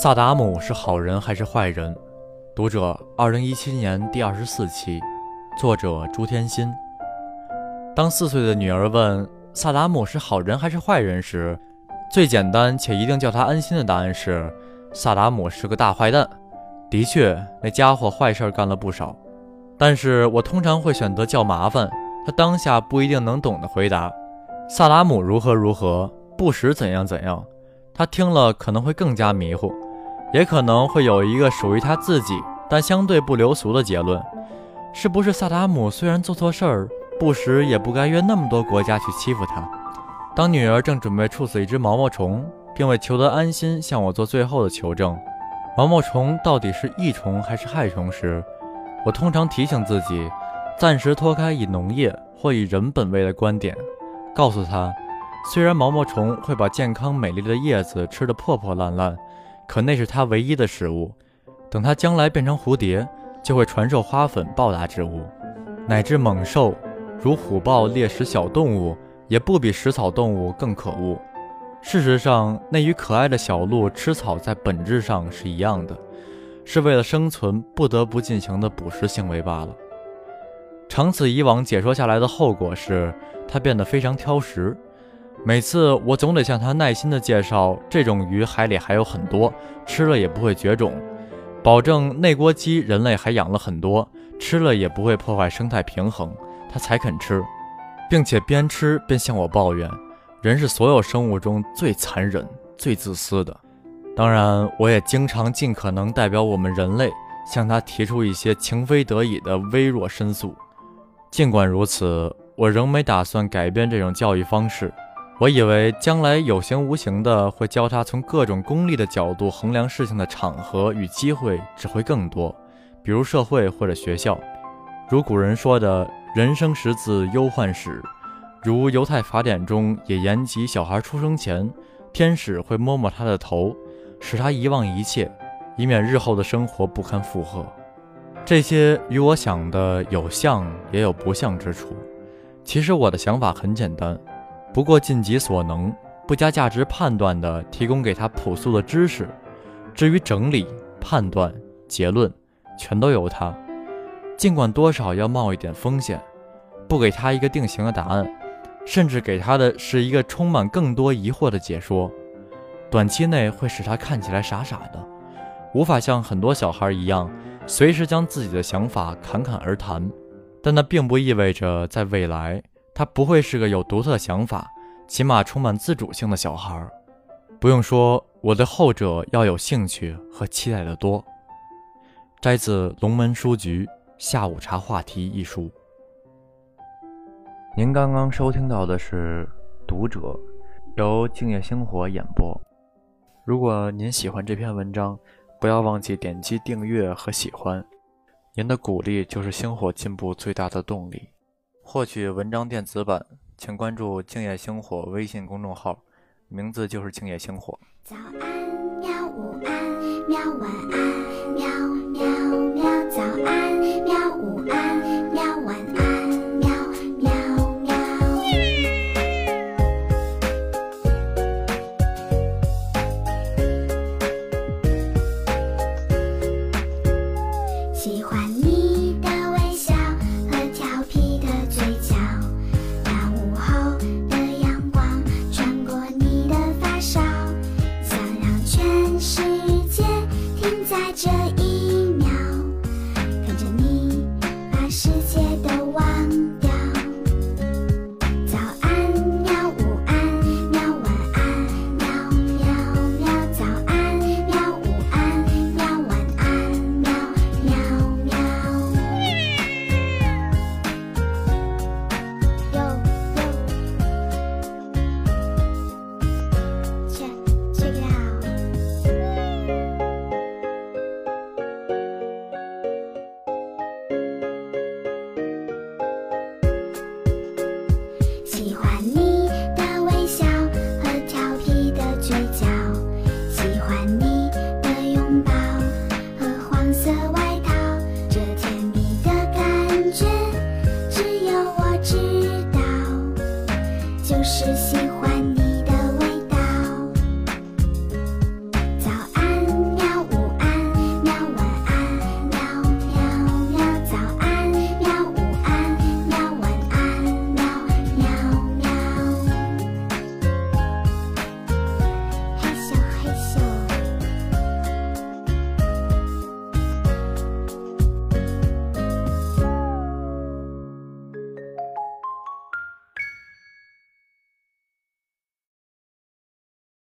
萨达姆是好人还是坏人？读者，二零一七年第二十四期，作者朱天心。当四岁的女儿问萨达姆是好人还是坏人时，最简单且一定叫她安心的答案是：萨达姆是个大坏蛋。的确，那家伙坏事干了不少。但是我通常会选择较麻烦，他当下不一定能懂的回答：萨达姆如何如何，不时怎样怎样。他听了可能会更加迷糊。也可能会有一个属于他自己但相对不流俗的结论：是不是萨达姆虽然做错事儿，不时也不该约那么多国家去欺负他？当女儿正准备处死一只毛毛虫，并为求得安心向我做最后的求证，毛毛虫到底是益虫还是害虫时，我通常提醒自己，暂时脱开以农业或以人本位的观点，告诉他，虽然毛毛虫会把健康美丽的叶子吃得破破烂烂。可那是它唯一的食物，等它将来变成蝴蝶，就会传授花粉报答之物，乃至猛兽，如虎豹猎食小动物，也不比食草动物更可恶。事实上，那与可爱的小鹿吃草在本质上是一样的，是为了生存不得不进行的捕食行为罢了。长此以往，解说下来的后果是，它变得非常挑食。每次我总得向他耐心地介绍，这种鱼海里还有很多，吃了也不会绝种，保证那锅鸡人类还养了很多，吃了也不会破坏生态平衡，他才肯吃，并且边吃边向我抱怨，人是所有生物中最残忍、最自私的。当然，我也经常尽可能代表我们人类向他提出一些情非得已的微弱申诉。尽管如此，我仍没打算改变这种教育方式。我以为将来有形无形的会教他从各种功利的角度衡量事情的场合与机会只会更多，比如社会或者学校。如古人说的“人生识字忧患始”，如犹太法典中也言及小孩出生前，天使会摸摸他的头，使他遗忘一切，以免日后的生活不堪负荷。这些与我想的有像也有不像之处。其实我的想法很简单。不过尽己所能，不加价值判断地提供给他朴素的知识，至于整理、判断、结论，全都由他。尽管多少要冒一点风险，不给他一个定型的答案，甚至给他的是一个充满更多疑惑的解说，短期内会使他看起来傻傻的，无法像很多小孩一样，随时将自己的想法侃侃而谈。但那并不意味着在未来。他不会是个有独特想法，起码充满自主性的小孩。不用说，我对后者要有兴趣和期待的多。摘自龙门书局《下午茶话题》一书。您刚刚收听到的是《读者》，由静夜星火演播。如果您喜欢这篇文章，不要忘记点击订阅和喜欢。您的鼓励就是星火进步最大的动力。获取文章电子版，请关注“静夜星火”微信公众号，名字就是“静夜星火”。早安喵，午安喵，晚安喜欢你的微笑和调皮的嘴角，喜欢你的拥抱和黄色。